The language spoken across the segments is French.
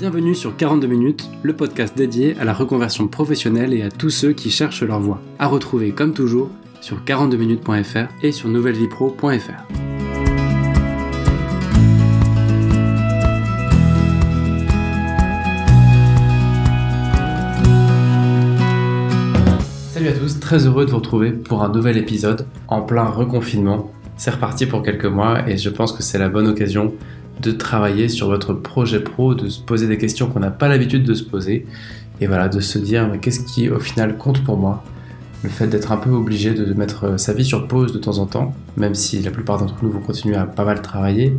Bienvenue sur 42 minutes, le podcast dédié à la reconversion professionnelle et à tous ceux qui cherchent leur voie. À retrouver comme toujours sur 42minutes.fr et sur nouvellevipro.fr. Salut à tous, très heureux de vous retrouver pour un nouvel épisode en plein reconfinement. C'est reparti pour quelques mois et je pense que c'est la bonne occasion de travailler sur votre projet pro, de se poser des questions qu'on n'a pas l'habitude de se poser, et voilà, de se dire mais qu'est-ce qui au final compte pour moi? Le fait d'être un peu obligé de mettre euh, sa vie sur pause de temps en temps, même si la plupart d'entre nous vont continuer à pas mal travailler,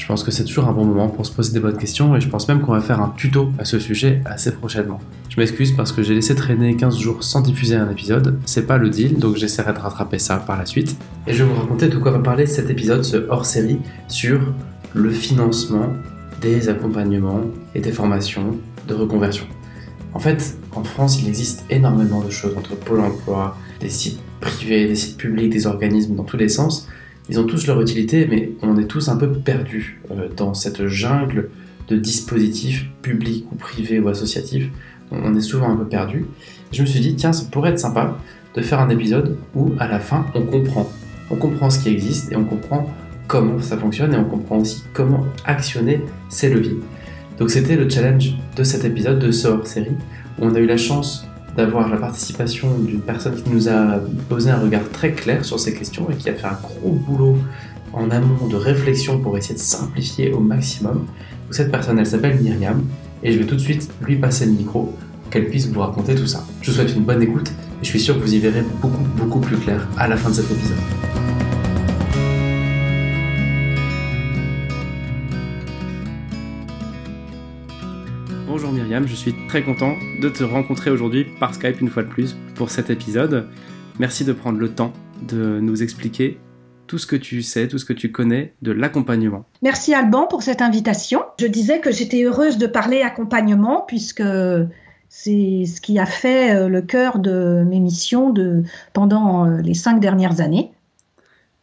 je pense que c'est toujours un bon moment pour se poser des bonnes questions et je pense même qu'on va faire un tuto à ce sujet assez prochainement. Je m'excuse parce que j'ai laissé traîner 15 jours sans diffuser un épisode, c'est pas le deal donc j'essaierai de rattraper ça par la suite. Et je vais vous raconter de quoi va parler cet épisode, ce hors série, sur le financement des accompagnements et des formations de reconversion. En fait, en France, il existe énormément de choses entre Pôle emploi, des sites privés, des sites publics, des organismes dans tous les sens. Ils ont tous leur utilité, mais on est tous un peu perdus euh, dans cette jungle de dispositifs publics ou privés ou associatifs. On est souvent un peu perdus. Je me suis dit, tiens, ça pourrait être sympa de faire un épisode où, à la fin, on comprend. On comprend ce qui existe et on comprend comment ça fonctionne et on comprend aussi comment actionner ces leviers. Donc c'était le challenge de cet épisode de ce hors-série on a eu la chance d'avoir la participation d'une personne qui nous a posé un regard très clair sur ces questions et qui a fait un gros boulot en amont de réflexion pour essayer de simplifier au maximum. cette personne, elle s'appelle Myriam et je vais tout de suite lui passer le micro pour qu'elle puisse vous raconter tout ça. Je vous souhaite une bonne écoute et je suis sûr que vous y verrez beaucoup beaucoup plus clair à la fin de cet épisode. Myriam, je suis très content de te rencontrer aujourd'hui par Skype une fois de plus pour cet épisode. Merci de prendre le temps de nous expliquer tout ce que tu sais, tout ce que tu connais de l'accompagnement. Merci Alban pour cette invitation. Je disais que j'étais heureuse de parler accompagnement puisque c'est ce qui a fait euh, le cœur de mes missions de, pendant euh, les cinq dernières années.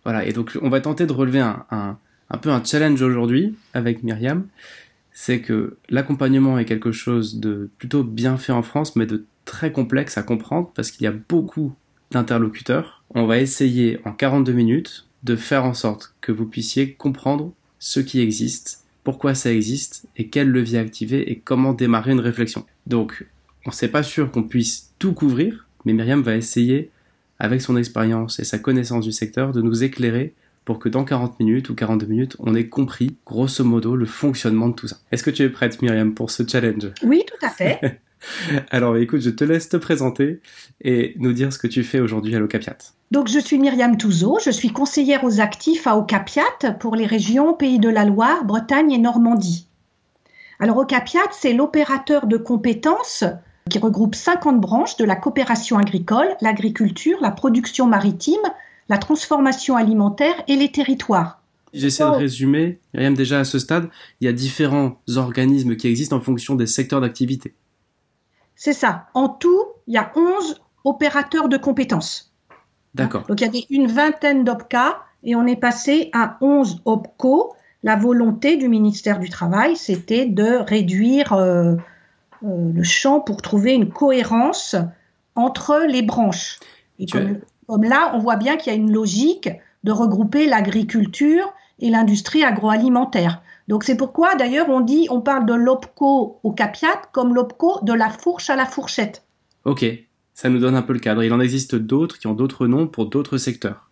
Voilà, et donc on va tenter de relever un, un peu un challenge aujourd'hui avec Myriam c'est que l'accompagnement est quelque chose de plutôt bien fait en France, mais de très complexe à comprendre parce qu'il y a beaucoup d'interlocuteurs. On va essayer en 42 minutes de faire en sorte que vous puissiez comprendre ce qui existe, pourquoi ça existe et quel levier activer et comment démarrer une réflexion. Donc, on sait pas sûr qu'on puisse tout couvrir, mais Myriam va essayer, avec son expérience et sa connaissance du secteur, de nous éclairer pour que dans 40 minutes ou 42 minutes, on ait compris, grosso modo, le fonctionnement de tout ça. Est-ce que tu es prête, Myriam, pour ce challenge? Oui, tout à fait. Alors écoute, je te laisse te présenter et nous dire ce que tu fais aujourd'hui à l'Ocapiat. Donc je suis Myriam Touzeau, je suis conseillère aux actifs à Ocapiat pour les régions Pays de la Loire, Bretagne et Normandie. Alors Ocapiat, c'est l'opérateur de compétences qui regroupe 50 branches de la coopération agricole, l'agriculture, la production maritime, la transformation alimentaire et les territoires. J'essaie de résumer. Rien déjà à ce stade, il y a différents organismes qui existent en fonction des secteurs d'activité. C'est ça. En tout, il y a 11 opérateurs de compétences. D'accord. Donc il y avait une vingtaine d'OPCA et on est passé à 11 OPCO. La volonté du ministère du Travail, c'était de réduire euh, euh, le champ pour trouver une cohérence entre les branches. Et comme là, on voit bien qu'il y a une logique de regrouper l'agriculture et l'industrie agroalimentaire. Donc c'est pourquoi d'ailleurs on dit, on parle de l'OPCO au capiat comme l'OPCO de la fourche à la fourchette. Ok, ça nous donne un peu le cadre. Il en existe d'autres qui ont d'autres noms pour d'autres secteurs.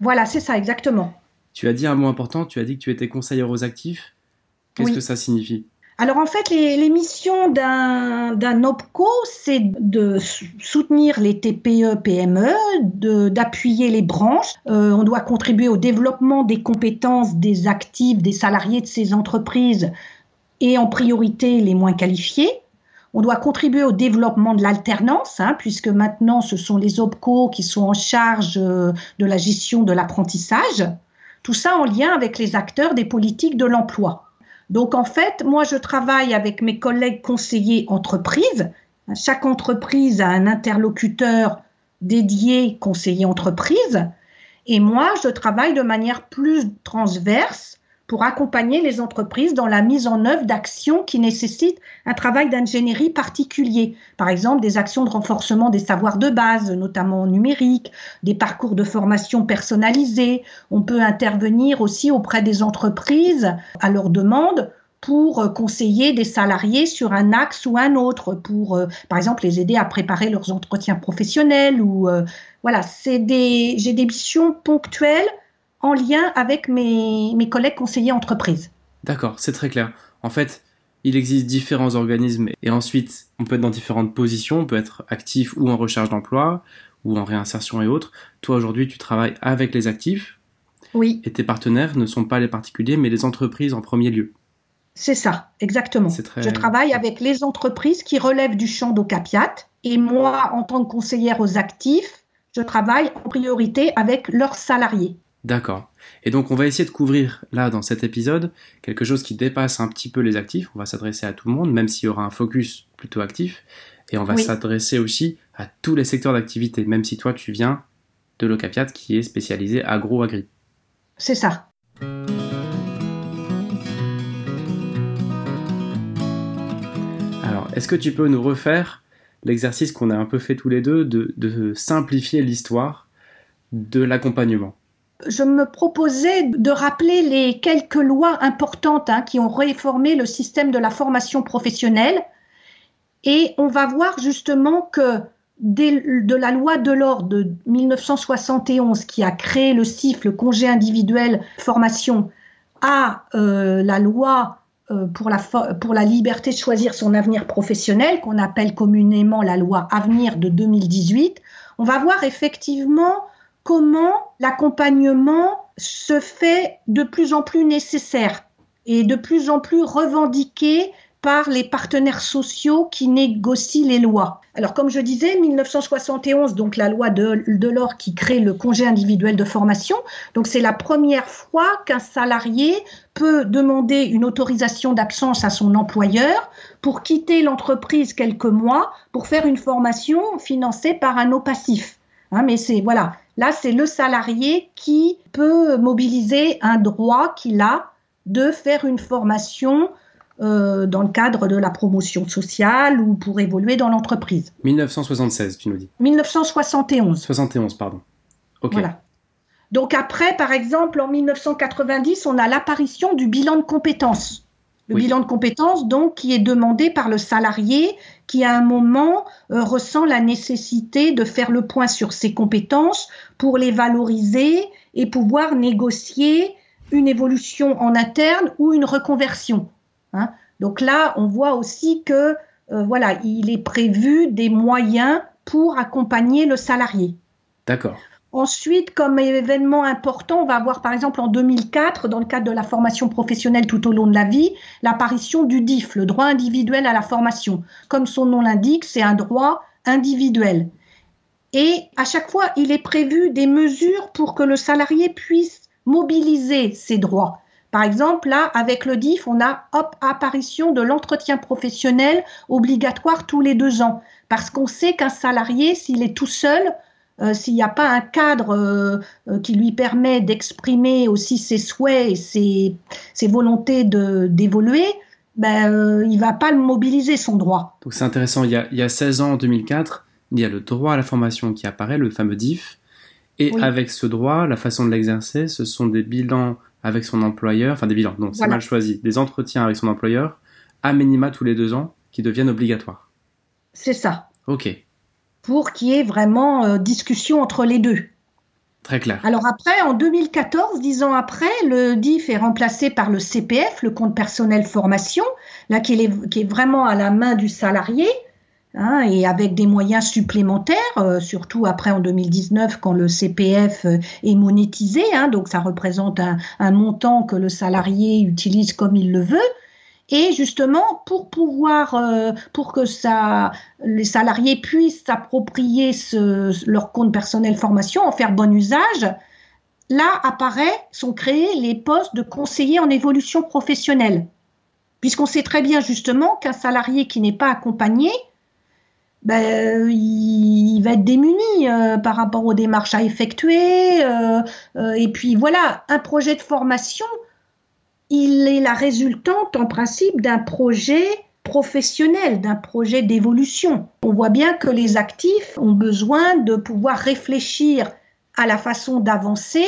Voilà, c'est ça exactement. Tu as dit un mot important, tu as dit que tu étais conseillère aux actifs. Qu'est-ce que ça signifie? Alors en fait, les, missions d'un OPCO, c'est de soutenir les TPE, PME, d'appuyer les branches. Euh, on doit contribuer au développement des compétences des actifs, des salariés de ces entreprises et en priorité les moins qualifiés. On doit contribuer au développement de l'alternance, hein, puisque maintenant ce sont les OPCO qui sont en charge euh, de la gestion de l'apprentissage. Tout ça en lien avec les acteurs des politiques de l'emploi. Donc en fait, moi je travaille avec mes collègues conseillers entreprises. Chaque entreprise a un interlocuteur dédié conseiller entreprise. Et moi, je travaille de manière plus transverse pour accompagner les entreprises dans la mise en œuvre d'actions qui nécessitent un travail d'ingénierie particulier. Par exemple, des actions de renforcement des savoirs de base, notamment numériques, des parcours de formation personnalisés. On peut intervenir aussi auprès des entreprises à leur demande pour conseiller des salariés sur un axe ou un autre, pour, euh, par exemple, les aider à préparer leurs entretiens professionnels ou euh, voilà, c'est des, j'ai des missions ponctuelles en lien avec mes, mes collègues conseillers entreprises. D'accord, c'est très clair. En fait, il existe différents organismes et ensuite on peut être dans différentes positions, on peut être actif ou en recherche d'emploi ou en réinsertion et autres. Toi aujourd'hui tu travailles avec les actifs. Oui. Et tes partenaires ne sont pas les particuliers mais les entreprises en premier lieu. C'est ça, exactement. Je travaille avec les entreprises qui relèvent du champ d'Ocapiat et moi en tant que conseillère aux actifs, je travaille en priorité avec leurs salariés. D'accord. Et donc on va essayer de couvrir là dans cet épisode quelque chose qui dépasse un petit peu les actifs. On va s'adresser à tout le monde, même s'il y aura un focus plutôt actif. Et on va s'adresser aussi à tous les secteurs d'activité, même si toi tu viens de l'Ocapiat qui est spécialisé agro-agri. C'est ça. Alors, est-ce que tu peux nous refaire l'exercice qu'on a un peu fait tous les deux de simplifier l'histoire de l'accompagnement? Je me proposais de rappeler les quelques lois importantes hein, qui ont réformé le système de la formation professionnelle. Et on va voir justement que dès de la loi de l'ordre de 1971 qui a créé le CIF, le congé individuel formation, à euh, la loi euh, pour, la pour la liberté de choisir son avenir professionnel, qu'on appelle communément la loi Avenir de 2018, on va voir effectivement comment l'accompagnement se fait de plus en plus nécessaire et de plus en plus revendiqué par les partenaires sociaux qui négocient les lois. Alors, comme je disais, 1971, donc la loi de, l'or qui crée le congé individuel de formation. Donc, c'est la première fois qu'un salarié peut demander une autorisation d'absence à son employeur pour quitter l'entreprise quelques mois pour faire une formation financée par un eau passif. Hein, mais c'est voilà, Là, c'est le salarié qui peut mobiliser un droit qu'il a de faire une formation euh, dans le cadre de la promotion sociale ou pour évoluer dans l'entreprise. 1976, tu nous dis 1971. 71, pardon. Ok. Voilà. Donc après, par exemple, en 1990, on a l'apparition du bilan de compétences. Le bilan de compétences, donc, qui est demandé par le salarié qui, à un moment, euh, ressent la nécessité de faire le point sur ses compétences pour les valoriser et pouvoir négocier une évolution en interne ou une reconversion. Hein. Donc là, on voit aussi que, euh, voilà, il est prévu des moyens pour accompagner le salarié. D'accord. Ensuite, comme événement important, on va avoir par exemple en 2004, dans le cadre de la formation professionnelle tout au long de la vie, l'apparition du DIF, le droit individuel à la formation. Comme son nom l'indique, c'est un droit individuel. Et à chaque fois, il est prévu des mesures pour que le salarié puisse mobiliser ses droits. Par exemple, là, avec le DIF, on a apparition de l'entretien professionnel obligatoire tous les deux ans. Parce qu'on sait qu'un salarié, s'il est tout seul, euh, s'il n'y a pas un cadre euh, euh, qui lui permet d'exprimer aussi ses souhaits et ses, ses volontés d'évoluer, ben, il va pas le mobiliser son droit. Donc c'est intéressant, il y, a, il y, a, 16 ans, en 2004, il y a le droit à la formation qui apparaît, le fameux DIF, et avec ce droit, la façon de l'exercer, ce sont des bilans avec son employeur, enfin des bilans, non, c'est mal choisi, des entretiens avec son employeur, à minima tous les deux ans, qui deviennent obligatoires. C'est ça. Ok pour qu'il y ait vraiment euh, discussion entre les deux. Très clair. Alors après, en 2014, dix ans après, le DIF est remplacé par le CPF, le compte personnel formation, là qui est, qui est vraiment à la main du salarié. Hein, et avec des moyens supplémentaires, euh, surtout après en 2019 quand le CPF euh, est monétisé, hein, donc ça représente un, un, montant que le salarié utilise comme il le veut. Et justement, pour pouvoir, euh, pour que ça, les salariés puissent s'approprier leur compte personnel formation, en faire bon usage, là apparaît, sont créés les postes de conseiller en évolution professionnelle. Puisqu'on sait très bien justement qu'un salarié qui n'est pas accompagné, ben, il, va être démuni euh, par rapport aux démarches à effectuer. Euh, et puis voilà, un projet de formation, il est la résultante en principe d'un projet professionnel, d'un projet d'évolution. On voit bien que les actifs ont besoin de pouvoir réfléchir à la façon d'avancer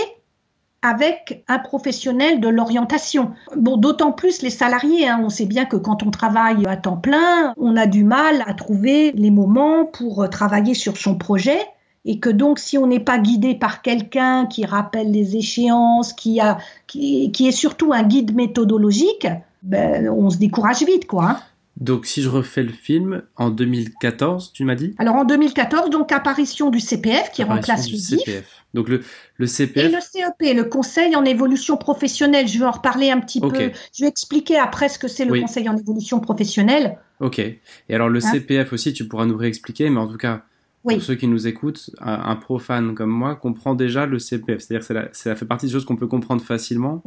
avec un professionnel de l'orientation. Bon, d'autant plus les salariés. Hein. On sait bien que quand on travaille à temps plein, on a du mal à trouver les moments pour travailler sur son projet. Et que donc, si on n'est pas guidé par quelqu'un qui rappelle les échéances, qui, a, qui, qui est surtout un guide méthodologique, ben, on se décourage vite, quoi. Hein. Donc, si je refais le film, en 2014, tu m'as dit? Alors, en 2014, donc, apparition du CPF qui remplace le CPF. Donc, le, le CPF. Et le CEP, le Conseil en évolution professionnelle. Je vais en reparler un petit peu. Je vais expliquer après ce que c'est le Conseil en évolution professionnelle. Ok. Et alors, le hein? CPF aussi, tu pourras nous réexpliquer, mais en tout cas, pour ceux qui nous écoutent, un, profane comme moi comprend déjà le CPF. C'est-à-dire que ça fait partie des choses qu'on peut comprendre facilement,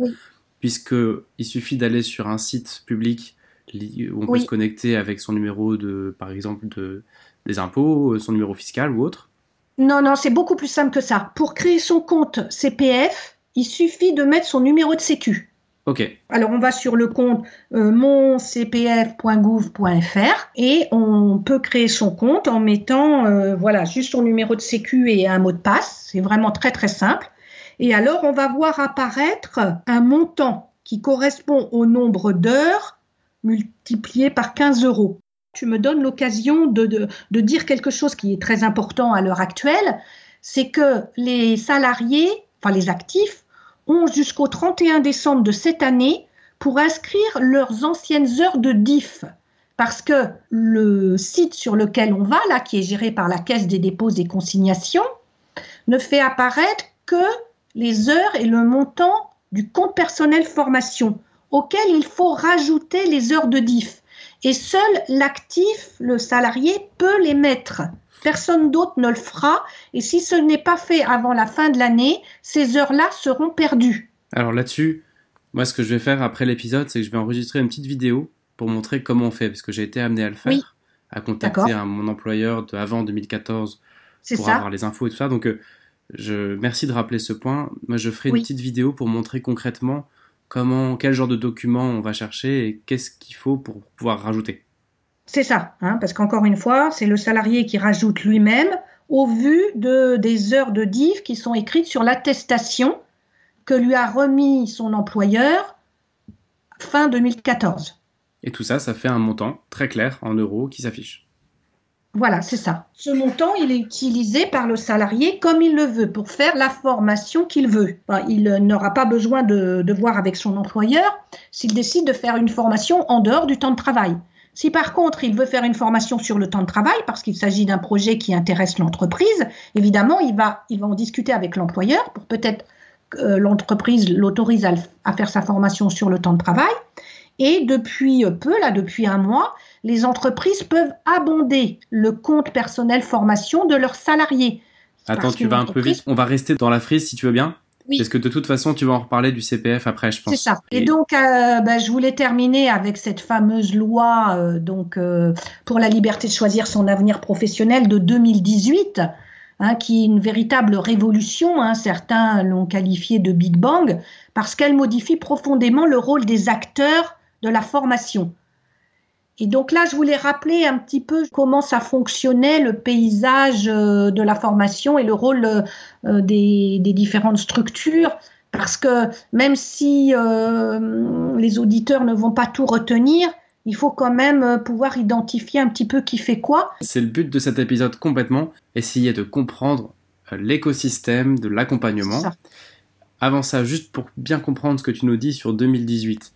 puisqu'il suffit d'aller sur un site public où on peut se connecter avec son numéro de, par exemple, de, des impôts, son numéro fiscal ou autre Non, non, c'est beaucoup plus simple que ça. Pour créer son compte CPF, il suffit de mettre son numéro de sécu. Ok. Alors on va sur le compte euh, moncpf.gouv.fr et on peut créer son compte en mettant euh, voilà juste son numéro de sécu et un mot de passe. C'est vraiment très très simple. Et alors on va voir apparaître un montant qui correspond au nombre d'heures multiplié par 15 euros. Tu me donnes l'occasion de, dire quelque chose qui est très important à l'heure actuelle, c'est que les salariés, enfin les actifs, jusqu'au 31 décembre de cette année pour inscrire leurs anciennes heures de DIF. Parce que le site sur lequel on va, là, qui est géré par la Caisse des dépôts et consignations, ne fait apparaître que les heures et le montant du compte personnel formation auquel il faut rajouter les heures de diff. Et seul l'actif, le salarié, peut les mettre. Personne d'autre ne le fera. Et si ce n'est pas fait avant la fin de l'année, ces heures-là seront perdues. Alors là-dessus, moi, ce que je vais faire après l'épisode, c'est que je vais enregistrer une petite vidéo pour montrer comment on fait, parce que j'ai été amené à le faire, à contacter mon employeur de avant 2014 pour avoir les infos et tout ça. Donc, euh, je merci de rappeler ce point. Moi, je ferai une petite vidéo pour montrer concrètement comment, quel genre de document on va chercher et qu'est-ce qu'il faut pour pouvoir rajouter. C'est ça, hein, parce qu'encore une fois, c'est le salarié qui rajoute lui-même au vu de, des heures de DIF qui sont écrites sur l'attestation que lui a remis son employeur fin 2014. Et tout ça, ça fait un montant très clair en euros qui s'affiche. Voilà, c'est ça. Ce montant, il est utilisé par le salarié comme il le veut pour faire la formation qu'il veut. il n'aura pas besoin de, de, voir avec son employeur s'il décide de faire une formation en dehors du temps de travail. Si par contre il veut faire une formation sur le temps de travail parce qu'il s'agit d'un projet qui intéresse l'entreprise, évidemment il va, il va en discuter avec l'employeur pour peut-être que l'entreprise l'autorise à, à faire sa formation sur le temps de travail. Et depuis peu, là depuis un mois, les entreprises peuvent abonder le compte personnel formation de leurs salariés. Attends, tu vas un peu vite. On va rester dans la frise si tu veux bien. Oui. Parce que de toute façon, tu vas en reparler du CPF après, je pense. C'est ça. Et, donc, euh, bah, je voulais terminer avec cette fameuse loi euh, donc euh, pour la liberté de choisir son avenir professionnel de 2018, hein, qui est une véritable révolution. Hein. certains l'ont qualifiée de Big Bang parce qu'elle modifie profondément le rôle des acteurs de la formation. Et donc là, je voulais rappeler un petit peu comment ça fonctionnait, le paysage euh, de la formation et le rôle euh, des, différentes structures. Parce que même si euh, les auditeurs ne vont pas tout retenir, il faut quand même pouvoir identifier un petit peu qui fait quoi. C'est le but de cet épisode complètement, essayer de comprendre l'écosystème de l'accompagnement. Avant ça, juste pour bien comprendre ce que tu nous dis sur 2018.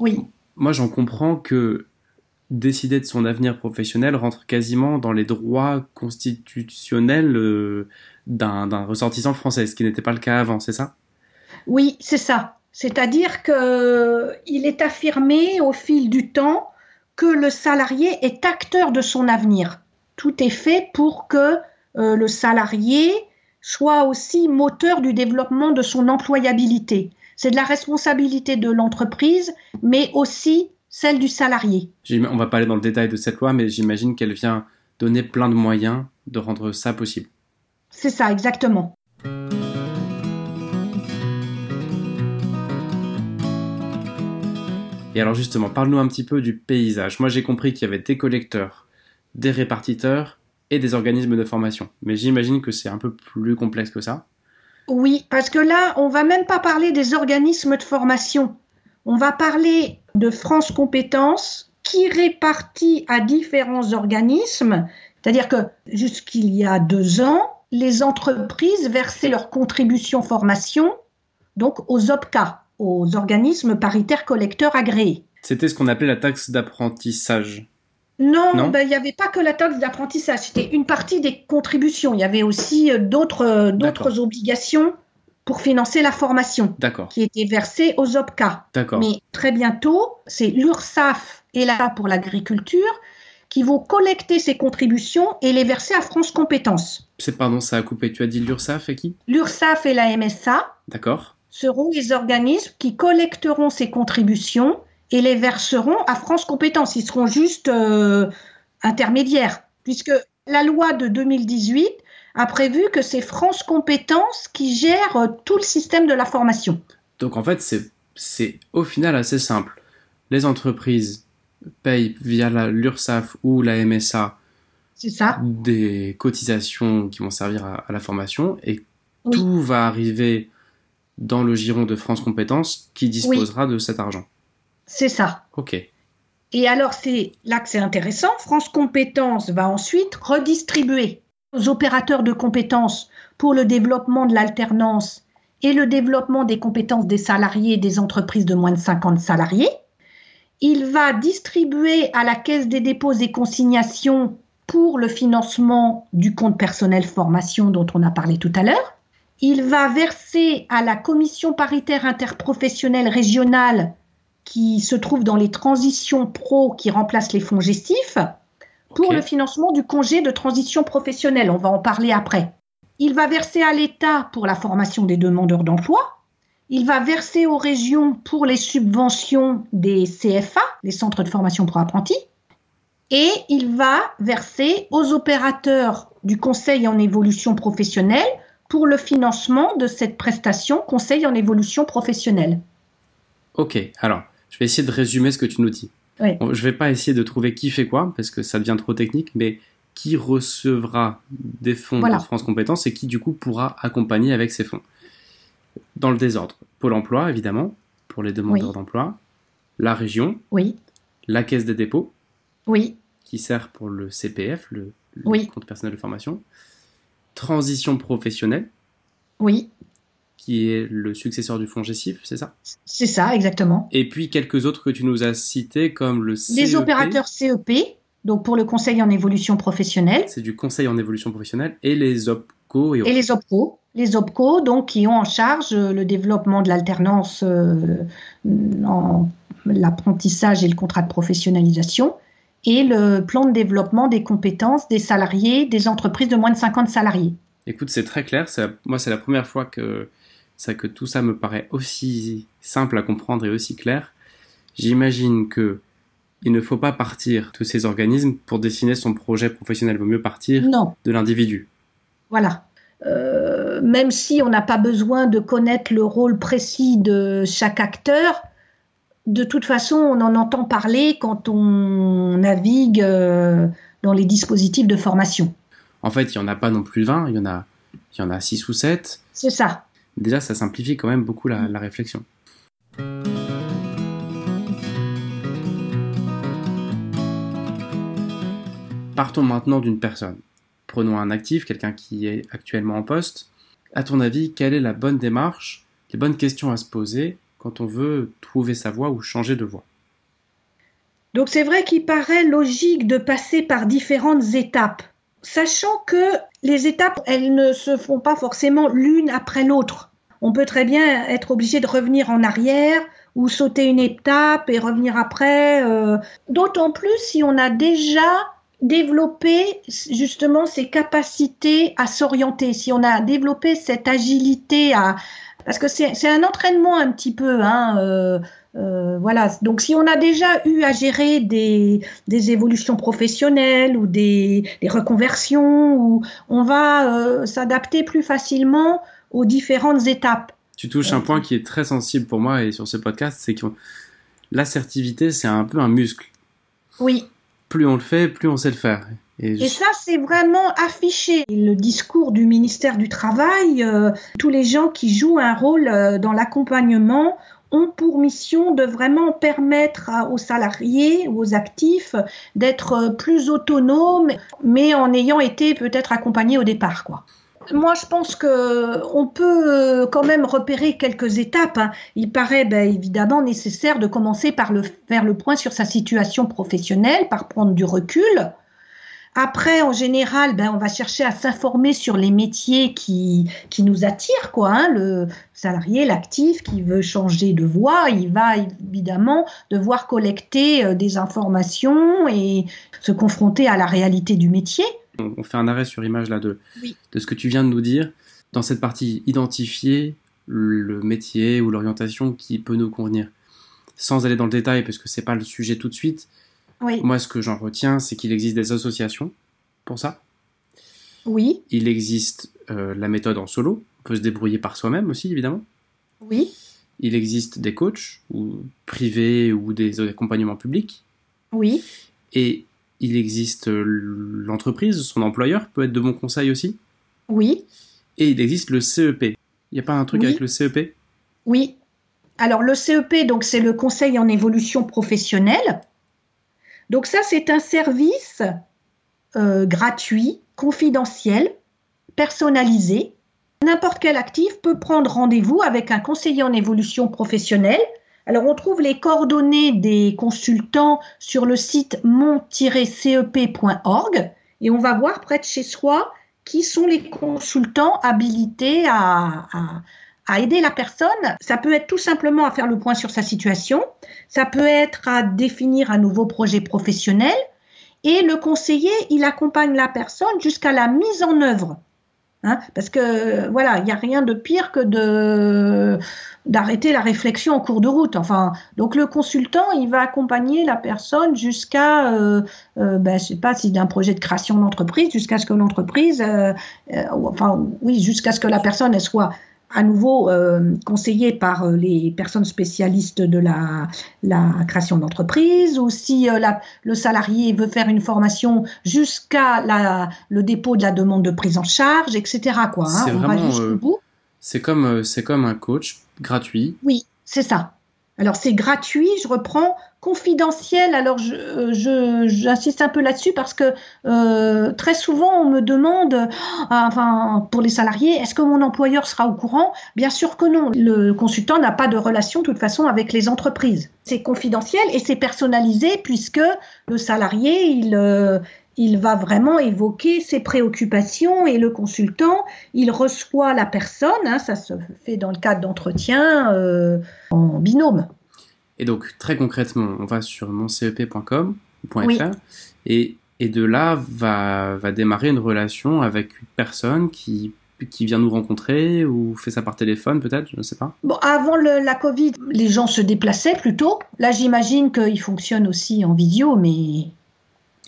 Oui. Moi, j'en comprends que décider de son avenir professionnel rentre quasiment dans les droits constitutionnels euh, d'un ressortissant français, ce qui n'était pas le cas avant, c'est ça? Oui, c'est ça. C'est-à-dire qu'il est affirmé au fil du temps que le salarié est acteur de son avenir. Tout est fait pour que euh, le salarié soit aussi moteur du développement de son employabilité. C'est de la responsabilité de l'entreprise, mais aussi celle du salarié. On va pas aller dans le détail de cette loi, mais j'imagine qu'elle vient donner plein de moyens de rendre ça possible. C'est ça, exactement. Et alors justement, parle-nous un petit peu du paysage. Moi j'ai compris qu'il y avait des collecteurs, des répartiteurs et des organismes de formation. Mais j'imagine que c'est un peu plus complexe que ça. Oui, parce que là, on va même pas parler des organismes de formation. On va parler de France Compétences qui répartit à différents organismes. C'est-à-dire que jusqu'il y a deux ans, les entreprises versaient leur contribution formation donc aux OPCA, aux organismes paritaires collecteurs agréés. C'était ce qu'on appelait la taxe d'apprentissage. Non, ben, il n'y avait pas que la taxe d'apprentissage, c'était une partie des contributions. Il y avait aussi euh, d'autres euh, d'autres obligations pour financer la formation qui étaient versées aux OPCA. Mais très bientôt, c'est l'URSSAF et là pour l'agriculture qui vont collecter ces contributions et les verser à France Compétences. C'est pardon, ça a coupé. Tu as dit l'URSSAF et qui? L'URSSAF et la MSA. D'accord. Seront les organismes qui collecteront ces contributions et les verseront à France Compétences. Ils seront juste euh, intermédiaires, puisque la loi de 2018 a prévu que c'est France Compétences qui gère euh, tout le système de la formation. Donc en fait, c'est au final assez simple. Les entreprises payent via l'URSSAF ou la MSA ça. des cotisations qui vont servir à, la formation et tout va arriver dans le giron de France Compétences qui disposera de cet argent. C'est ça. Ok. Et alors, c'est là que c'est intéressant. France Compétences va ensuite redistribuer aux opérateurs de compétences pour le développement de l'alternance et le développement des compétences des salariés des entreprises de moins de 50 salariés. Il va distribuer à la Caisse des dépôts et consignations pour le financement du compte personnel formation dont on a parlé tout à l'heure. Il va verser à la commission paritaire interprofessionnelle régionale qui se trouve dans les transitions pro qui remplacent les fonds gestifs pour le financement du congé de transition professionnelle. On va en parler après. Il va verser à l'État pour la formation des demandeurs d'emploi. Il va verser aux régions pour les subventions des CFA, les centres de formation pour apprentis. Et il va verser aux opérateurs du conseil en évolution professionnelle pour le financement de cette prestation conseil en évolution professionnelle. Ok, alors je vais essayer de résumer ce que tu nous dis. Je ne je vais pas essayer de trouver qui fait quoi, parce que ça devient trop technique, mais qui recevra des fonds de France Compétences et qui du coup pourra accompagner avec ces fonds. Dans le désordre, Pôle Emploi évidemment, pour les demandeurs d'emploi, la région, oui. la Caisse des dépôts, oui. qui sert pour le CPF, le, le compte personnel de formation, transition professionnelle, oui qui est le successeur du fonds Gessif, c'est ça? C'est ça, exactement. Et puis quelques autres que tu nous as cités, comme le CEP. Les opérateurs CEP, donc pour le conseil en évolution professionnelle. C'est du conseil en évolution professionnelle, et les OPCO. Et, et les OPCO. Les OPCO, donc, qui ont en charge le développement de l'alternance euh, en l'apprentissage et le contrat de professionnalisation, et le plan de développement des compétences des salariés des entreprises de moins de 50 salariés. Écoute, c'est très clair. Moi, c'est la première fois que c'est que tout ça me paraît aussi simple à comprendre et aussi clair. J'imagine que il ne faut pas partir de ces organismes pour dessiner son projet professionnel. Il vaut mieux partir de l'individu. Voilà. Euh, même si on n'a pas besoin de connaître le rôle précis de chaque acteur, de toute façon, on en entend parler quand on navigue euh, dans les dispositifs de formation. En fait, il n'y en a pas non plus 20, il y en a, il y en a 6 ou 7. C'est ça déjà ça simplifie quand même beaucoup la, réflexion. Partons maintenant d'une personne. Prenons un actif, quelqu'un qui est actuellement en poste. À ton avis, quelle est la bonne démarche, les bonnes questions à se poser quand on veut trouver sa voie ou changer de voie? Donc c'est vrai qu'il paraît logique de passer par différentes étapes sachant que les étapes, elles ne se font pas forcément l'une après l'autre. On peut très bien être obligé de revenir en arrière ou sauter une étape et revenir après. Euh, d'autant plus si on a déjà développé justement ces capacités à s'orienter, si on a développé cette agilité à... Parce que c'est un entraînement un petit peu. Hein, euh, euh, voilà. Donc, si on a déjà eu à gérer des, évolutions professionnelles ou des, reconversions, ou on va euh, s'adapter plus facilement aux différentes étapes. Tu touches un point qui est très sensible pour moi et sur ce podcast, c'est que l'assertivité, c'est un peu un muscle. Oui. Plus on le fait, plus on sait le faire. Et, ça, c'est vraiment affiché. Le discours du ministère du Travail, euh, tous les gens qui jouent un rôle euh, dans l'accompagnement ont pour mission de vraiment permettre aux salariés aux actifs d'être euh, plus autonomes, mais en ayant été peut-être accompagnés au départ, quoi. Moi, je pense que on peut quand même repérer quelques étapes. Hein. Il paraît ben, évidemment nécessaire de commencer par le, faire le point sur sa situation professionnelle, par prendre du recul, après, en général, ben, on va chercher à s'informer sur les métiers qui, qui nous attirent, quoi. Hein. Le salarié, l'actif qui veut changer de voie, il va évidemment devoir collecter euh, des informations et se confronter à la réalité du métier. On fait un arrêt sur image là de, de ce que tu viens de nous dire. Dans cette partie, identifier le métier ou l'orientation qui peut nous convenir. Sans aller dans le détail, parce que c'est pas le sujet tout de suite, moi, ce que j'en retiens, c'est qu'il existe des associations pour ça. Oui. Il existe euh, la méthode en solo. On peut se débrouiller par soi-même aussi, évidemment. Oui. Il existe des coachs, ou privés, ou des accompagnements publics. Oui. Et il existe euh, l'entreprise, son employeur peut être de bons conseils aussi. Oui. Et il existe le CEP. Il n'y a pas un truc avec le CEP Oui. Alors le CEP, donc c'est le Conseil en évolution professionnelle. Donc ça, c'est un service euh, gratuit, confidentiel, personnalisé. N'importe quel actif peut prendre rendez-vous avec un conseiller en évolution professionnelle. Alors on trouve les coordonnées des consultants sur le site mon-cep.org et on va voir près de chez soi qui sont les consultants habilités à, à aider la personne. Ça peut être tout simplement à faire le point sur sa situation, ça peut être à définir un nouveau projet professionnel, et le conseiller, il accompagne la personne jusqu'à la mise en œuvre. Hein, parce que voilà, il n'y a rien de pire que de d'arrêter la réflexion en cours de route. Enfin, donc le consultant, il va accompagner la personne jusqu'à, euh, euh, ben, je sais pas si d'un projet de création d'entreprise, jusqu'à ce que l'entreprise, euh, euh enfin oui, jusqu'à ce que la personne elle soit à nouveau euh, conseillé par euh, les personnes spécialistes de la, la création d'entreprise, ou si euh, la, le salarié veut faire une formation jusqu'à le dépôt de la demande de prise en charge, etc. Quoi, hein, on va jusqu'au bout. C'est comme, c'est comme un coach gratuit. Oui, c'est ça. Alors c'est gratuit, je reprends confidentiel. Alors j'insiste je, un peu là-dessus parce que euh, très souvent on me demande, euh, enfin pour les salariés, est-ce que mon employeur sera au courant? Bien sûr que non. Le consultant n'a pas de relation de toute façon avec les entreprises. C'est confidentiel et c'est personnalisé puisque le salarié il euh, il va vraiment évoquer ses préoccupations et le consultant, il reçoit la personne, hein, ça se fait dans le cadre d'entretien euh, en binôme. Et donc très concrètement, on va sur moncep.com.fr et, et de là va, va démarrer une relation avec une personne qui qui vient nous rencontrer ou fait ça par téléphone peut-être, je ne sais pas. Bon, avant la Covid, les gens se déplaçaient plutôt. Là, j'imagine qu'il fonctionne aussi en vidéo, mais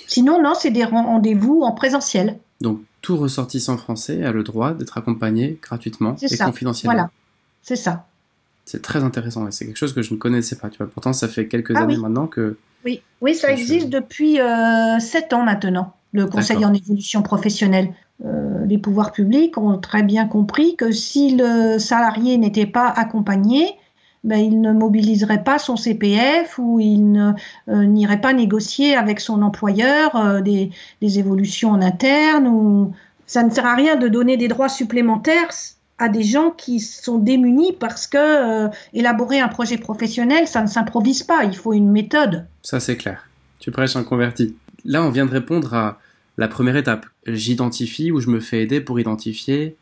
Sinon, non, c'est des rendez-vous en présentiel. Donc, tout ressortissant français a le droit d'être accompagné gratuitement et ça. confidentiellement. Voilà, c'est ça. C'est très intéressant. C'est quelque chose que je ne connaissais pas. Tu vois, pourtant, ça fait quelques ah années maintenant que. Oui, oui, ça existe depuis euh, sept ans maintenant. Le Conseil en évolution professionnelle. Euh, les pouvoirs publics ont très bien compris que si le salarié n'était pas accompagné, ben, il ne mobiliserait pas son CPF ou il euh, n'irait pas négocier avec son employeur euh, des, évolutions en interne. Ou... Ça ne sert à rien de donner des droits supplémentaires à des gens qui sont démunis parce que euh, élaborer un projet professionnel, ça ne s'improvise pas, il faut une méthode. Ça c'est clair. Tu prêches un converti. Là, on vient de répondre à la première étape. J'identifie ou je me fais aider pour identifier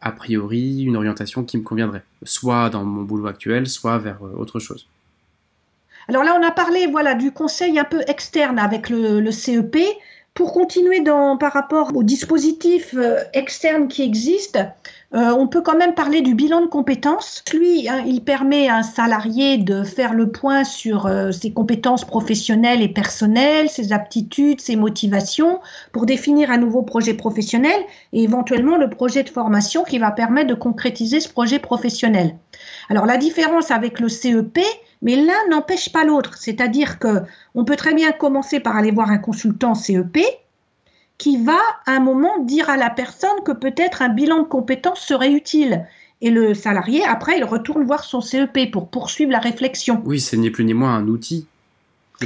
a priori une orientation qui me conviendrait, soit dans mon boulot actuel, soit vers euh, autre chose. Alors là, on a parlé voilà du conseil un peu externe avec le, CEP. Pour continuer dans, par rapport aux dispositifs euh, externes qui existent, euh, on peut quand même parler du bilan de compétences. Lui, hein, il permet à un salarié de faire le point sur euh, ses compétences professionnelles et personnelles, ses aptitudes, ses motivations, pour définir un nouveau projet professionnel et éventuellement le projet de formation qui va permettre de concrétiser ce projet professionnel. Alors la différence avec le CEP, mais l'un n'empêche pas l'autre. C'est-à-dire que on peut très bien commencer par aller voir un consultant CEP qui va à un moment dire à la personne que peut-être un bilan de compétences serait utile. Et le salarié, après, il retourne voir son CEP pour poursuivre la réflexion. Oui, c'est ni plus ni moins un outil.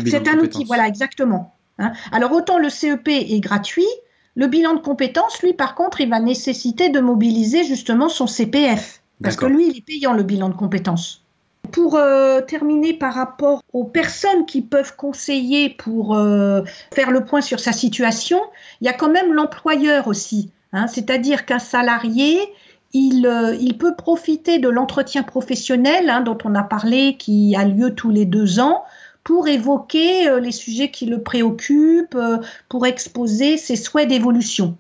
C'est un outil, voilà, exactement. Hein. Alors autant le CEP est gratuit, le bilan de compétences, lui, par contre, il va nécessiter de mobiliser justement son CPF. Parce que lui, il est payant, le bilan de compétences. Pour euh, terminer par rapport aux personnes qui peuvent conseiller pour euh, faire le point sur sa situation, il y a quand même l'employeur aussi. Hein. C'est-à-dire qu'un salarié, il, euh, il, peut profiter de l'entretien professionnel hein, dont on a parlé, qui a lieu tous les deux ans, pour évoquer les sujets qui le préoccupent, pour exposer ses souhaits d'évolution.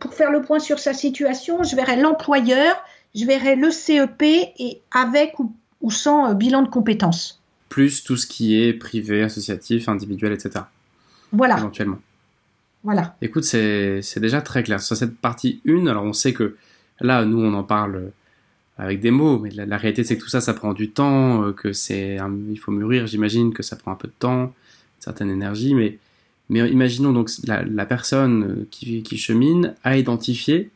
pour faire le point sur sa situation, je verrai l'employeur, je verrai le CEP et avec ou ou sans euh, bilan de compétences. Plus tout ce qui est privé, associatif, individuel, etc. Voilà. Éventuellement. Voilà. Écoute, c'est déjà très clair. Sur cette partie 1, alors on sait que là, nous, on en parle avec des mots, mais la, réalité, c'est que tout ça, ça prend du temps, euh, que c'est, il faut mûrir, j'imagine, que ça prend un peu de temps, une certaine énergie, mais, mais imaginons donc la, personne euh, qui, qui chemine a identifié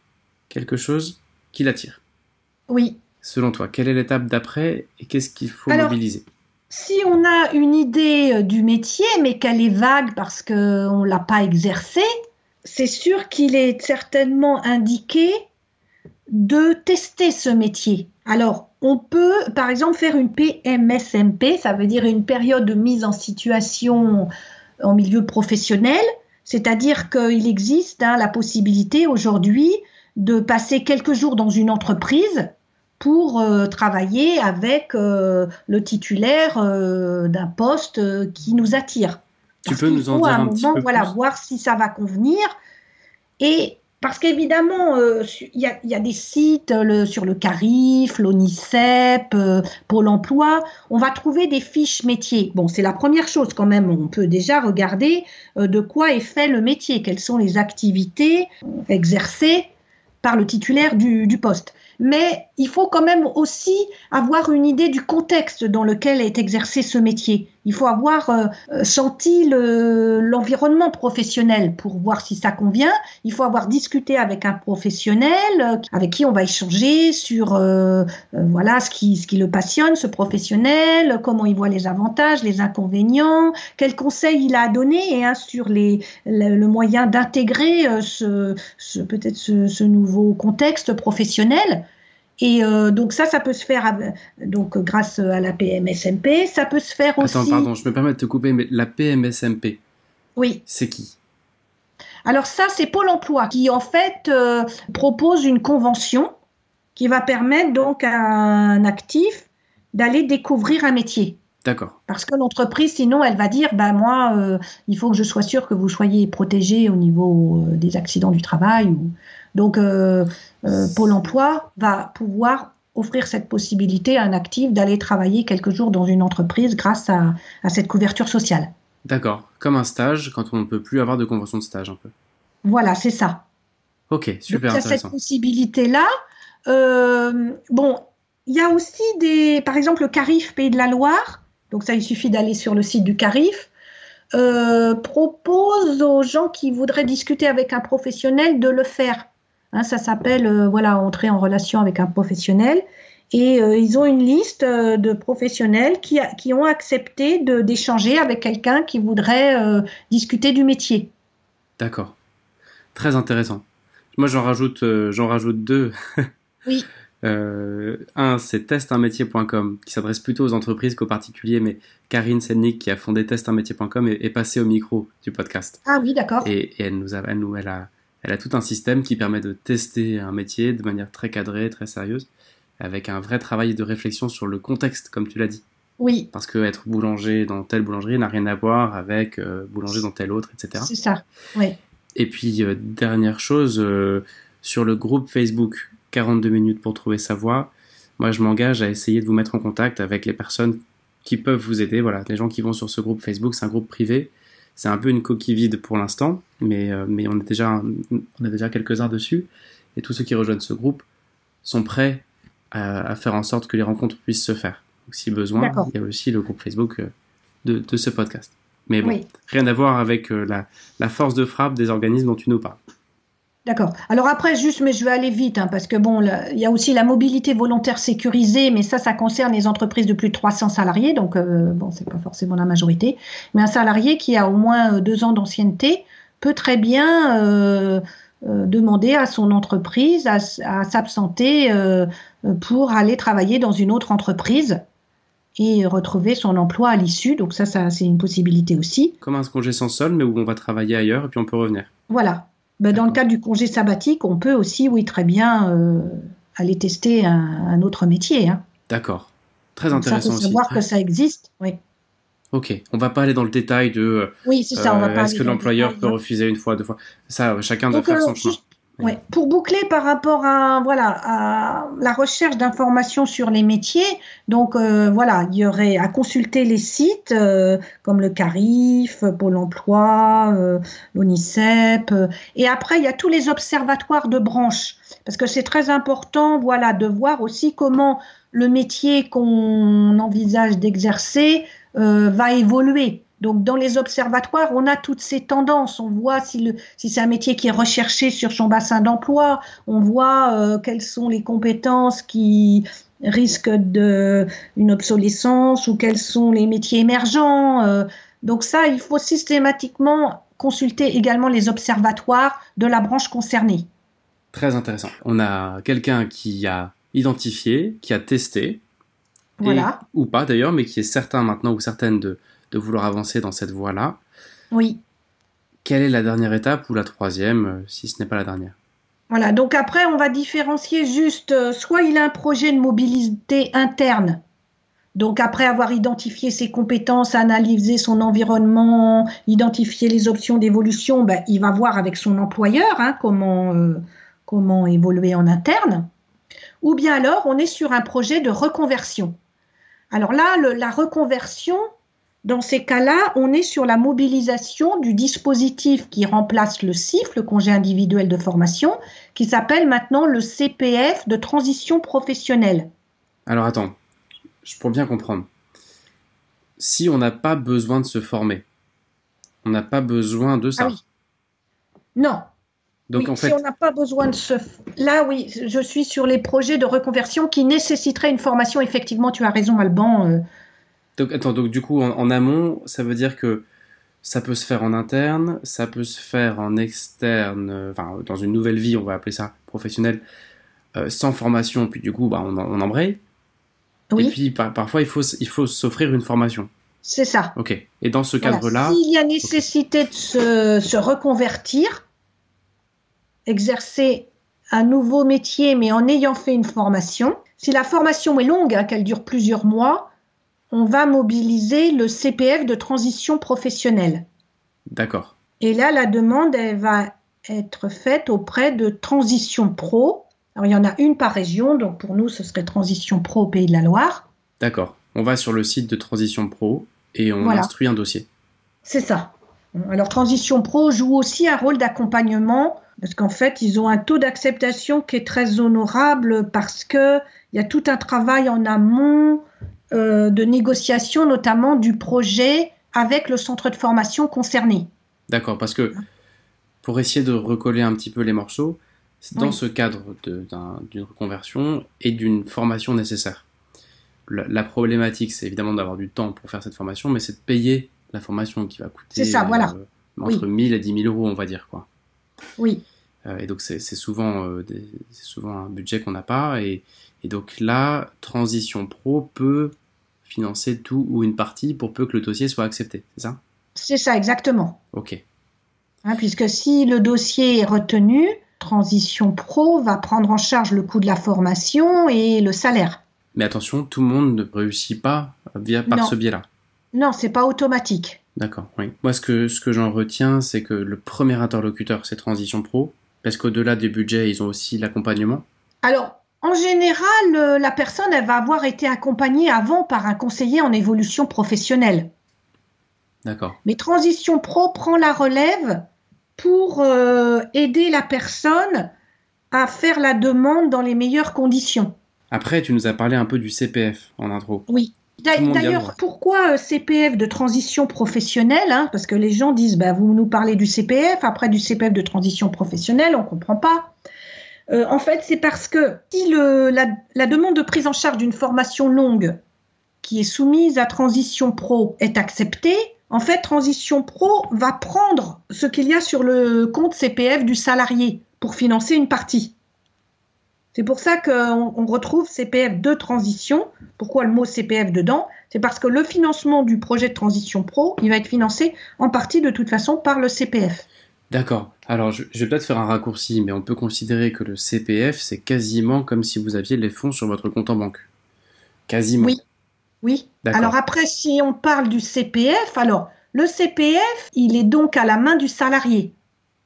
quelque chose qui l'attire. Oui. Selon toi, quelle est l'étape d'après et qu'est-ce qu'il faut mobiliser? Si on a une idée euh, du métier, mais qu'elle est vague parce qu'on ne l'a pas exercé, c'est sûr qu'il est certainement indiqué de tester ce métier. Alors, on peut, par exemple, faire une PMSMP, ça veut dire une période de mise en situation en milieu professionnel, c'est-à-dire qu'il existe hein, la possibilité aujourd'hui de passer quelques jours dans une entreprise pour euh, travailler avec euh, le titulaire euh, d'un poste qui nous attire. Tu peux nous en dire un, petit peu voilà, voir si ça va convenir. Et parce qu'évidemment, il y, y, a des sites le, sur le CARIF, l'ONICEP, Pôle emploi, on va trouver des fiches métiers. Bon, c'est la première chose quand même, on peut déjà regarder de quoi est fait le métier, quelles sont les activités exercées par le titulaire du, du poste mais il faut quand même aussi avoir une idée du contexte dans lequel est exercé ce métier. Il faut avoir euh, euh, senti l'environnement professionnel pour voir si ça convient. Il faut avoir discuté avec un professionnel euh, avec qui on va échanger sur voilà ce qui, ce qui le passionne, ce professionnel, comment il voit les avantages, les inconvénients, quels conseils il a à donner hein, sur les, le, moyen d'intégrer ce, ce peut-être ce, ce nouveau contexte professionnel. Et euh, donc ça, ça peut se faire donc grâce à la PMSMP. Ça peut se faire aussi. Attends, pardon, je me permets de te couper, mais la PMSMP. Oui. C'est qui? Alors ça, c'est Pôle Emploi qui en fait euh, propose une convention qui va permettre donc à un actif d'aller découvrir un métier. D'accord. Parce que l'entreprise, sinon, elle va dire, bah moi, euh, il faut que je sois sûr que vous soyez protégé au niveau des accidents du travail ou donc, euh, euh, Pôle emploi va pouvoir offrir cette possibilité à un actif d'aller travailler quelques jours dans une entreprise grâce à, cette couverture sociale. D'accord, comme un stage quand on ne peut plus avoir de convention de stage un peu. Voilà, c'est ça. Ok, super Donc, cette possibilité-là. Euh, bon, il y a aussi des, par exemple, le CARIF Pays de la Loire. Donc ça, il suffit d'aller sur le site du CARIF. propose aux gens qui voudraient discuter avec un professionnel de le faire Hein, ça s'appelle euh, voilà entrer en relation avec un professionnel. Et euh, ils ont une liste euh, de professionnels qui, qui ont accepté d'échanger avec quelqu'un qui voudrait discuter du métier. D'accord. Très intéressant. Moi, j'en rajoute, j'en rajoute deux. oui. un, c'est testunmétier.com qui s'adresse plutôt aux entreprises qu'aux particuliers, mais Karine Sennik qui a fondé testunmétier.com est, est passée au micro du podcast. Ah oui, d'accord. Et, elle nous a, elle nous, elle a, elle a tout un système qui permet de tester un métier de manière très cadrée, très sérieuse, avec un vrai travail de réflexion sur le contexte, comme tu l'as dit. Oui. Parce que être boulanger dans telle boulangerie n'a rien à voir avec euh, boulanger dans telle autre, etc. C'est ça, oui. Et puis, euh, dernière chose, euh, sur le groupe Facebook 42 minutes pour trouver sa voie, moi je m'engage à essayer de vous mettre en contact avec les personnes qui peuvent vous aider. Voilà, les gens qui vont sur ce groupe Facebook, c'est un groupe privé c'est un peu une coquille vide pour l'instant, mais, euh, mais on est déjà, on est déjà quelques-uns dessus. Et tous ceux qui rejoignent ce groupe sont prêts à, faire en sorte que les rencontres puissent se faire. si besoin, il y a aussi le groupe Facebook de, de ce podcast. Mais bon, rien à voir avec la, la force de frappe des organismes dont tu nous parles. D'accord. Alors après, juste, mais je vais aller vite, hein, parce que bon, il y a aussi la mobilité volontaire sécurisée, mais ça, ça concerne les entreprises de plus de 300 salariés, donc euh, bon, c'est pas forcément la majorité. Mais un salarié qui a au moins euh, deux ans d'ancienneté peut très bien euh, demander à son entreprise à, s'absenter pour aller travailler dans une autre entreprise et retrouver son emploi à l'issue. Donc ça, ça c'est une possibilité aussi. Comme un congé sans sol, mais où on va travailler ailleurs et puis on peut revenir. Voilà, ben, dans le cadre du congé sabbatique, on peut aussi, oui, très bien euh, aller tester un, autre métier. Hein. D'accord. Très intéressant aussi. savoir que ça existe, oui. Ok, on va pas aller dans le détail de. Oui, c'est ça. Euh, est-ce que l'employeur peut refuser une fois, deux fois? Ça, chacun doit faire son chemin. Pour boucler par rapport à, voilà, à la recherche d'informations sur les métiers, donc euh, voilà, il y aurait à consulter les sites euh, comme le CARIF, Pôle emploi, euh, l'ONICEP, et après il y a tous les observatoires de branches, parce que c'est très important, voilà, de voir aussi comment le métier qu'on envisage d'exercer va évoluer. Donc dans les observatoires, on a toutes ces tendances. On voit si, le, si c'est un métier qui est recherché sur son bassin d'emploi, on voit euh, quelles sont les compétences qui risquent de une obsolescence ou quels sont les métiers émergents. Euh. donc ça, il faut systématiquement consulter également les observatoires de la branche concernée. Très intéressant. On a quelqu'un qui a identifié, qui a testé, voilà. ou pas d'ailleurs, mais qui est certain maintenant ou certaine de de vouloir avancer dans cette voie-là. Oui. Quelle est la dernière étape ou la troisième, euh, si ce n'est pas la dernière? Voilà, donc après, on va différencier juste, euh, soit il a un projet de mobilité interne, donc après avoir identifié ses compétences, analysé son environnement, identifié les options d'évolution, ben, il va voir avec son employeur hein, comment, euh, comment évoluer en interne. Ou bien alors, on est sur un projet de reconversion. Alors là, la reconversion, dans ces cas-là, on est sur la mobilisation du dispositif qui remplace le CIF, le congé individuel de formation, qui s'appelle maintenant le CPF de transition professionnelle. Alors attends, pour bien comprendre, si on n'a pas besoin de se former, on n'a pas besoin de ça. Ah oui. Non. Donc en fait, si on n'a pas besoin de se, là oui, je suis sur les projets de reconversion qui nécessiteraient une formation. Effectivement, tu as raison, Alban. Euh, donc, attends, donc du coup, en, amont, ça veut dire que ça peut se faire en interne, ça peut se faire en externe, euh, enfin, dans une nouvelle vie, on va appeler ça professionnelle, euh, sans formation, puis du coup, bah, on, on embraye. Oui. Et puis, parfois, il faut, il faut s'offrir une formation. C'est ça. Ok. Et dans ce cadre-là. S'il y a nécessité de se, se, reconvertir, exercer un nouveau métier, mais en ayant fait une formation, si la formation est longue, hein, qu'elle dure plusieurs mois, on va mobiliser le CPF de transition professionnelle. D'accord. Et là, la demande, elle va être faite auprès de Transition Pro. Alors, il y en a une par région, donc pour nous, ce serait Transition Pro au Pays de la Loire. D'accord. On va sur le site de Transition Pro et on instruit un dossier. C'est ça. Alors, Transition Pro joue aussi un rôle d'accompagnement parce qu'en fait, ils ont un taux d'acceptation qui est très honorable parce qu'il y a tout un travail en amont euh, de négociation, notamment du projet avec le centre de formation concerné. D'accord, parce que pour essayer de recoller un petit peu les morceaux, dans ce cadre d'une reconversion et d'une formation nécessaire. La, problématique, c'est évidemment d'avoir du temps pour faire cette formation, mais c'est de payer la formation qui va coûter ça, voilà. Euh, entre 1000 et 10 000 euros, on va dire. Quoi. Oui. Euh, et donc, c'est souvent, souvent un budget qu'on n'a pas. Et, et donc là, Transition Pro peut financer tout ou une partie pour peu que le dossier soit accepté, c'est ça? C'est ça, exactement. Ok. Hein, puisque si le dossier est retenu, Transition Pro va prendre en charge le coût de la formation et le salaire. Mais attention, tout le monde ne réussit pas via, par ce biais-là. Non, c'est pas automatique. D'accord, oui. Moi, ce que, ce que j'en retiens, c'est que le premier interlocuteur, c'est Transition Pro, parce qu'au-delà des budgets, ils ont aussi l'accompagnement. Alors, en général, euh, la personne, elle va avoir été accompagnée avant par un conseiller en évolution professionnelle. D'accord. Mais Transition Pro prend la relève pour euh, aider la personne à faire la demande dans les meilleures conditions. Après, tu nous as parlé un peu du CPF en intro. Oui. D'ailleurs, pourquoi euh, CPF de transition professionnelle hein, Parce que les gens disent, bah, vous nous parlez du CPF, après du CPF de transition professionnelle, on ne comprend pas. Euh, en fait, c'est parce que si la, demande de prise en charge d'une formation longue qui est soumise à Transition Pro est acceptée, en fait, Transition Pro va prendre ce qu'il y a sur le compte CPF du salarié pour financer une partie. C'est pour ça qu'on retrouve CPF de transition. Pourquoi le mot CPF dedans? C'est parce que le financement du projet de transition pro, il va être financé en partie de toute façon par le CPF. D'accord. Alors, je, vais peut-être faire un raccourci, mais on peut considérer que le CPF, c'est quasiment comme si vous aviez les fonds sur votre compte en banque. Quasiment. Oui. Oui. Alors après, si on parle du CPF, alors le CPF, il est donc à la main du salarié.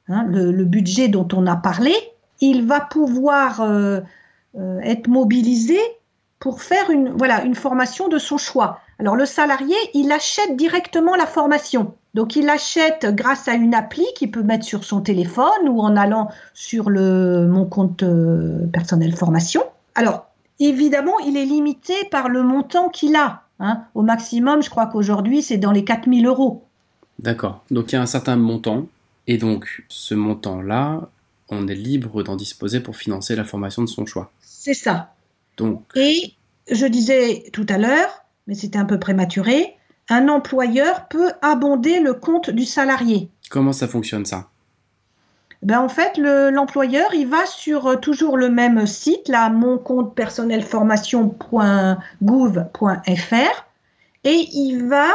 Hein, le, budget dont on a parlé, il va pouvoir euh, euh, être mobilisé pour faire une, voilà, une formation de son choix. Alors le salarié, il achète directement la formation. Donc il achète grâce à une appli qu'il peut mettre sur son téléphone ou en allant sur le, mon compte euh, personnel formation. Alors évidemment, il est limité par le montant qu'il a. Hein. Au maximum, je crois qu'aujourd'hui, c'est dans les 4000 euros. D'accord. Donc il y a un certain montant. Et donc ce montant-là, on est libre d'en disposer pour financer la formation de son choix. C'est ça. Donc. Et je disais tout à l'heure, mais c'était un peu prématuré, un employeur peut abonder le compte du salarié. Comment ça fonctionne ça? Ben en fait, l'employeur, il va sur euh, toujours le même site, là, mon compte personnel formation.gouv.fr, et il va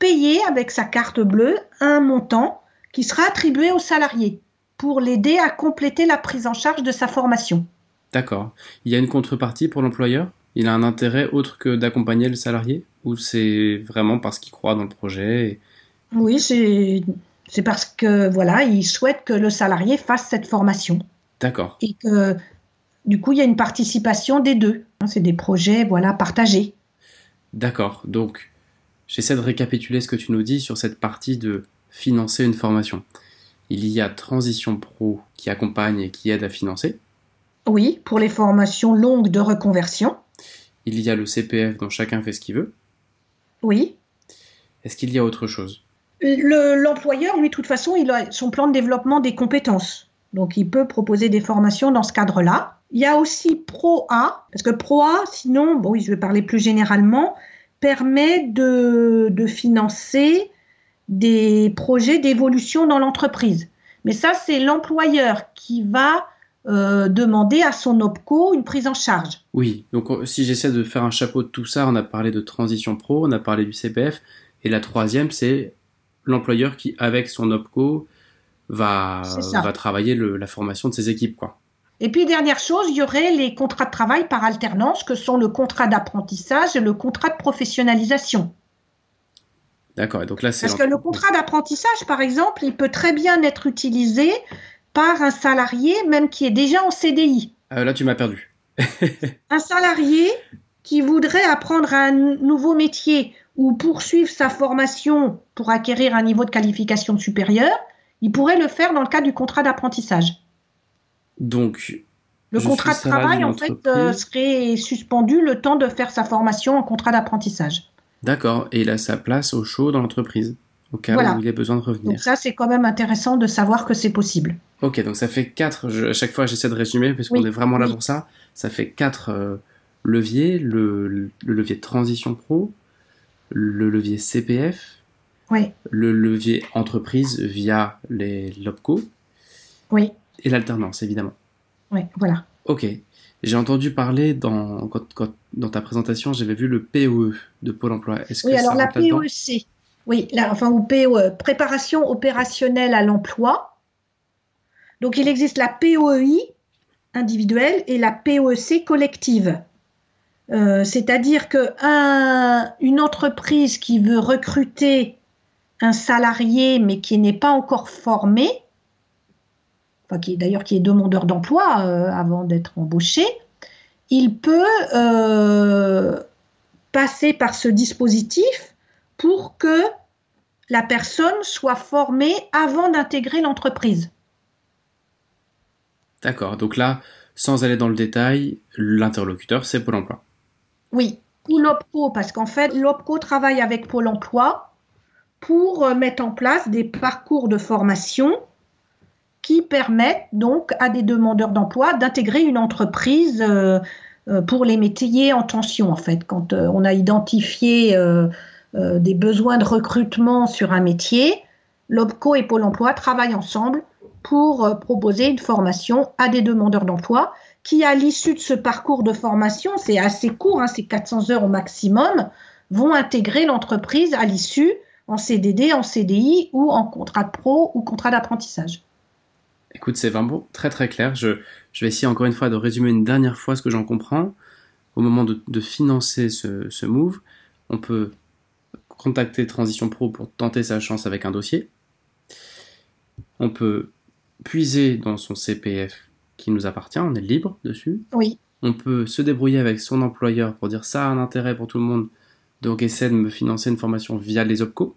payer avec sa carte bleue un montant qui sera attribué au salarié pour l'aider à compléter la prise en charge de sa formation. D'accord. Il y a une contrepartie pour l'employeur? Il a un intérêt autre que d'accompagner le salarié? Ou c'est vraiment parce qu'il croit dans le projet Oui, c'est parce que voilà, il souhaite que le salarié fasse cette formation. D'accord. Et que du coup, il y a une participation des deux. C'est des projets voilà partagés. D'accord. Donc, j'essaie de récapituler ce que tu nous dis sur cette partie de financer une formation. Il y a Transition Pro qui accompagne et qui aide à financer. Oui, pour les formations longues de reconversion. Il y a le CPF dont chacun fait ce qu'il veut. Oui. Est-ce qu'il y a autre chose? L'employeur, lui, de toute façon, il a son plan de développement des compétences. Donc, il peut proposer des formations dans ce cadre-là. Il y a aussi ProA, parce que ProA, sinon, bon, je vais parler plus généralement, permet de, de financer des projets d'évolution dans l'entreprise. Mais ça, c'est l'employeur qui va euh, demander à son OPCO une prise en charge. Oui, donc si j'essaie de faire un chapeau de tout ça, on a parlé de transition pro, on a parlé du CPF, et la troisième, c'est l'employeur qui, avec son OPCO, va, va travailler la formation de ses équipes. Quoi. Et puis, dernière chose, il y aurait les contrats de travail par alternance, que sont le contrat d'apprentissage et le contrat de professionnalisation. D'accord. Donc là, c'est parce que le contrat d'apprentissage, par exemple, il peut très bien être utilisé par un salarié, même qui est déjà en CDI. Euh, là, tu m'as perdu. un salarié qui voudrait apprendre un nouveau métier ou poursuivre sa formation pour acquérir un niveau de qualification supérieur, il pourrait le faire dans le cadre du contrat d'apprentissage. Donc, le contrat de travail, en fait, euh, serait suspendu le temps de faire sa formation en contrat d'apprentissage. D'accord, et il a sa place au chaud dans l'entreprise, au cas où il a besoin de revenir. Donc ça, c'est quand même intéressant de savoir que c'est possible. Ok, donc ça fait quatre, à chaque fois j'essaie de résumer, parce qu'on est vraiment là pour ça, ça fait quatre euh, leviers, le, levier transition pro, le levier CPF, oui. le levier entreprise via les LOPCO, oui. et l'alternance, évidemment. Oui, voilà. Ok. J'ai entendu parler dans, dans ta présentation, j'avais vu le POE de Pôle emploi. Est-ce oui, alors la POEC, oui, enfin, ou POE, préparation opérationnelle à l'emploi. Donc il existe la POEI individuelle et la POEC collective. Euh, c'est-à-dire qu'une entreprise qui veut recruter un salarié mais qui n'est pas encore formé, qui d'ailleurs qui est demandeur d'emploi euh, avant d'être embauché, il peut euh, passer par ce dispositif pour que la personne soit formée avant d'intégrer l'entreprise. D'accord. Donc là, sans aller dans le détail, l'interlocuteur, c'est Pôle emploi. Oui, ou l'OPCO, parce qu'en fait, l'OPCO travaille avec Pôle emploi pour euh, mettre en place des parcours de formation qui permettent donc à des demandeurs d'emploi d'intégrer une entreprise euh, euh, pour les métiers en tension, en fait. Quand on a identifié des besoins de recrutement sur un métier, l'OPCO et Pôle emploi travaillent ensemble pour proposer une formation à des demandeurs d'emploi qui, à l'issue de ce parcours de formation, c'est assez court, hein, c'est 400 heures au maximum, vont intégrer l'entreprise à l'issue en CDD, en CDI ou en contrat de pro ou contrat d'apprentissage. Écoute, c'est vraiment très très clair. Je, vais essayer encore une fois de résumer une dernière fois ce que j'en comprends. Au moment de, financer ce, ce, move, on peut contacter Transition Pro pour tenter sa chance avec un dossier. On peut puiser dans son CPF qui nous appartient, on est libre dessus. Oui. On peut se débrouiller avec son employeur pour dire ça a un intérêt pour tout le monde, donc essaie de me financer une formation via les OPCO.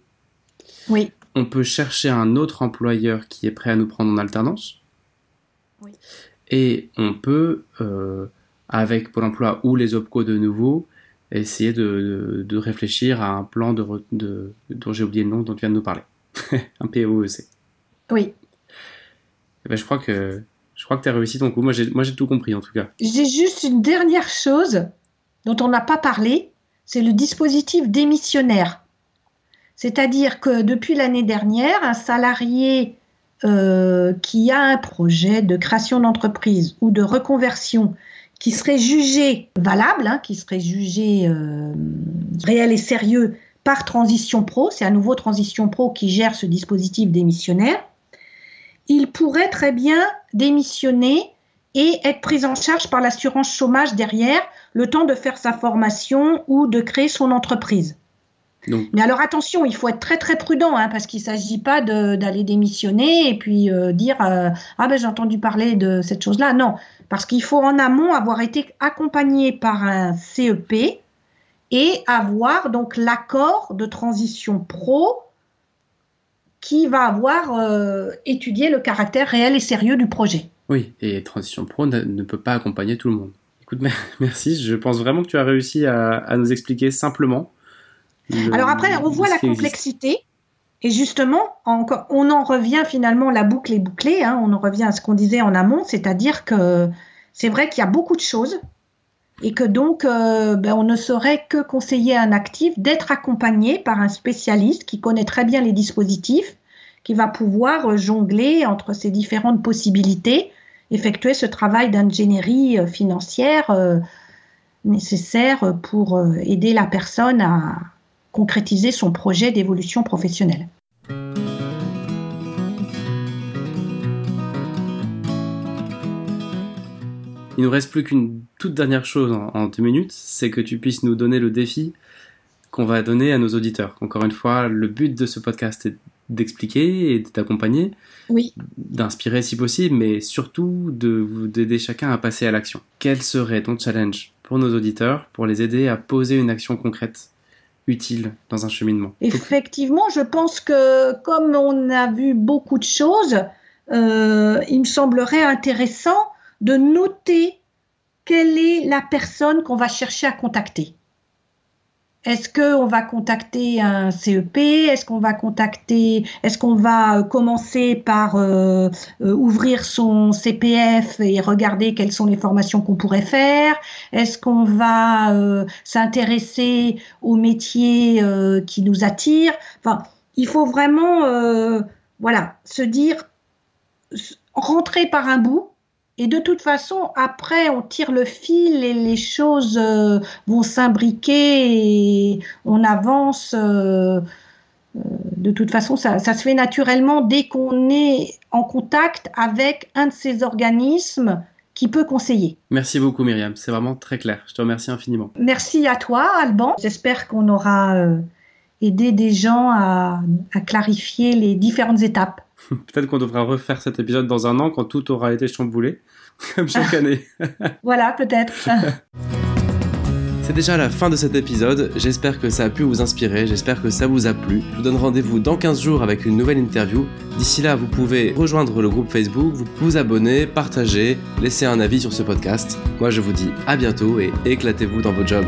Oui. On peut chercher un autre employeur qui est prêt à nous prendre en alternance. Oui. Et on peut, euh, avec Pôle emploi ou les OPCO de nouveau, essayer de, réfléchir à un plan de, dont j'ai oublié le nom dont tu viens de nous parler. un POEC. Oui. Eh ben, je crois que je crois que tu as réussi ton coup. Moi, j'ai, moi, j'ai tout compris en tout cas. J'ai juste une dernière chose dont on n'a pas parlé, c'est le dispositif démissionnaire. C'est-à-dire que depuis l'année dernière, un salarié euh, qui a un projet de création d'entreprise ou de reconversion qui serait jugé valable, hein, qui serait jugé euh, réel et sérieux par Transition Pro, c'est à nouveau Transition Pro qui gère ce dispositif démissionnaire, il pourrait très bien démissionner et être pris en charge par l'assurance chômage derrière, le temps de faire sa formation ou de créer son entreprise. Mais alors attention, il faut être très très prudent hein, parce qu'il ne s'agit pas d'aller démissionner et puis euh, dire euh, ah ben j'ai entendu parler de cette chose-là. Non, parce qu'il faut en amont avoir été accompagné par un CEP et avoir donc l'accord de transition pro qui va avoir euh, étudié le caractère réel et sérieux du projet. Oui, et Transition Pro ne, peut pas accompagner tout le monde. Écoute, merci, je pense vraiment que tu as réussi à, nous expliquer simplement. Alors après, on voit la complexité. Et justement, on, en revient finalement, la boucle est bouclée, hein, on en revient à ce qu'on disait en amont, c'est-à-dire que c'est vrai qu'il y a beaucoup de choses et que donc euh, ben, on ne saurait que conseiller à un actif d'être accompagné par un spécialiste qui connaît très bien les dispositifs, qui va pouvoir euh, jongler entre ces différentes possibilités, effectuer ce travail d'ingénierie euh, financière nécessaire pour aider la personne à concrétiser son projet d'évolution professionnelle. Il nous reste plus qu'une toute dernière chose en, deux minutes, c'est que tu puisses nous donner le défi qu'on va donner à nos auditeurs. Encore une fois, le but de ce podcast est d'expliquer et d'accompagner, oui. d'inspirer si possible, mais surtout d'aider chacun à passer à l'action. Quel serait ton challenge pour nos auditeurs pour les aider à poser une action concrète? Utile dans un cheminement Effectivement, je pense que comme on a vu beaucoup de choses, euh, il me semblerait intéressant de noter quelle est la personne qu'on va chercher à contacter. Est-ce qu'on va contacter un CEP Est-ce qu'on va contacter Est-ce qu'on va euh, commencer par euh, euh, ouvrir son CPF et regarder quelles sont les formations qu'on pourrait faire? Est-ce qu'on va s'intéresser aux métiers qui nous attirent? Enfin, il faut vraiment, voilà, se dire rentrer par un bout et de toute façon, après, on tire le fil et les choses euh, vont s'imbriquer et on avance. Euh, euh, de toute façon, ça, ça, se fait naturellement dès qu'on est en contact avec un de ces organismes qui peut conseiller. Merci beaucoup Myriam, c'est vraiment très clair. Je te remercie infiniment. Merci à toi Alban. J'espère qu'on aura aidé des gens à, à clarifier les différentes étapes. Peut-être qu'on devra refaire cet épisode dans un an quand tout aura été chamboulé, comme chaque année. voilà, peut-être. C'est déjà la fin de cet épisode, j'espère que ça a pu vous inspirer, j'espère que ça vous a plu. Je vous donne rendez-vous dans 15 jours avec une nouvelle interview. D'ici là, vous pouvez rejoindre le groupe Facebook, vous vous abonner, partager, laisser un avis sur ce podcast. Moi je vous dis à bientôt et éclatez-vous dans vos jobs.